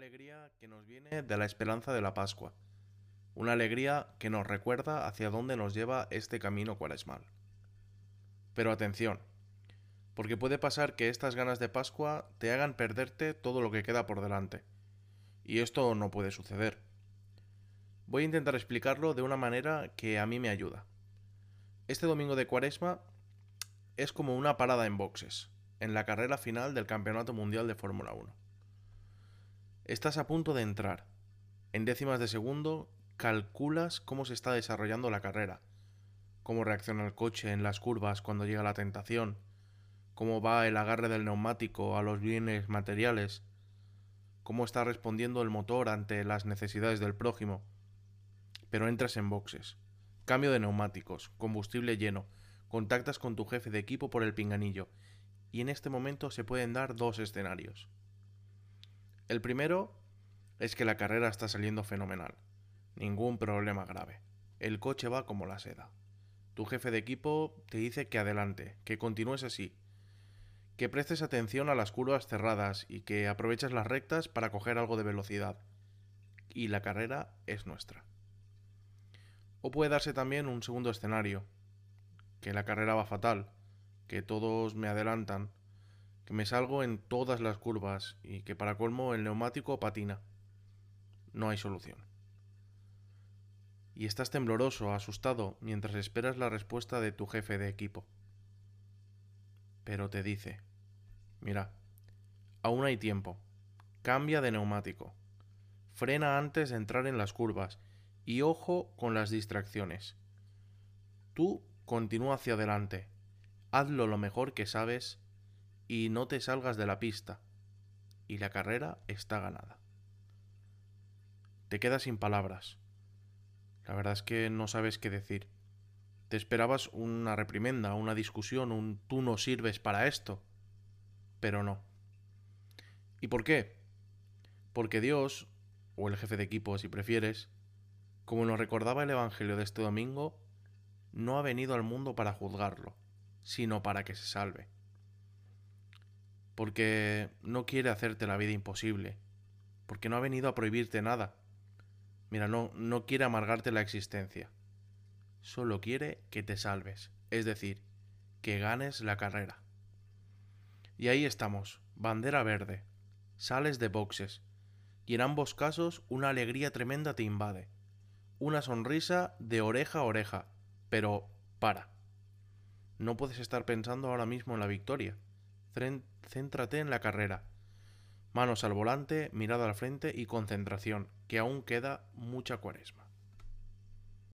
alegría que nos viene de la esperanza de la Pascua, una alegría que nos recuerda hacia dónde nos lleva este camino cuaresmal. Pero atención, porque puede pasar que estas ganas de Pascua te hagan perderte todo lo que queda por delante, y esto no puede suceder. Voy a intentar explicarlo de una manera que a mí me ayuda. Este domingo de Cuaresma es como una parada en boxes, en la carrera final del Campeonato Mundial de Fórmula 1. Estás a punto de entrar. En décimas de segundo calculas cómo se está desarrollando la carrera, cómo reacciona el coche en las curvas cuando llega la tentación, cómo va el agarre del neumático a los bienes materiales, cómo está respondiendo el motor ante las necesidades del prójimo. Pero entras en boxes. Cambio de neumáticos, combustible lleno, contactas con tu jefe de equipo por el pinganillo, y en este momento se pueden dar dos escenarios. El primero es que la carrera está saliendo fenomenal. Ningún problema grave. El coche va como la seda. Tu jefe de equipo te dice que adelante, que continúes así, que prestes atención a las curvas cerradas y que aproveches las rectas para coger algo de velocidad. Y la carrera es nuestra. O puede darse también un segundo escenario, que la carrera va fatal, que todos me adelantan, que me salgo en todas las curvas y que para colmo el neumático patina. No hay solución. Y estás tembloroso, asustado, mientras esperas la respuesta de tu jefe de equipo. Pero te dice, mira, aún hay tiempo, cambia de neumático, frena antes de entrar en las curvas y ojo con las distracciones. Tú continúa hacia adelante, hazlo lo mejor que sabes y no te salgas de la pista. Y la carrera está ganada. Te quedas sin palabras. La verdad es que no sabes qué decir. Te esperabas una reprimenda, una discusión, un tú no sirves para esto. Pero no. ¿Y por qué? Porque Dios, o el jefe de equipo si prefieres, como nos recordaba el Evangelio de este domingo, no ha venido al mundo para juzgarlo, sino para que se salve porque no quiere hacerte la vida imposible, porque no ha venido a prohibirte nada. Mira, no, no quiere amargarte la existencia, solo quiere que te salves, es decir, que ganes la carrera. Y ahí estamos, bandera verde, sales de boxes, y en ambos casos una alegría tremenda te invade, una sonrisa de oreja a oreja, pero para. No puedes estar pensando ahora mismo en la victoria céntrate en la carrera. Manos al volante, mirada al frente y concentración, que aún queda mucha cuaresma.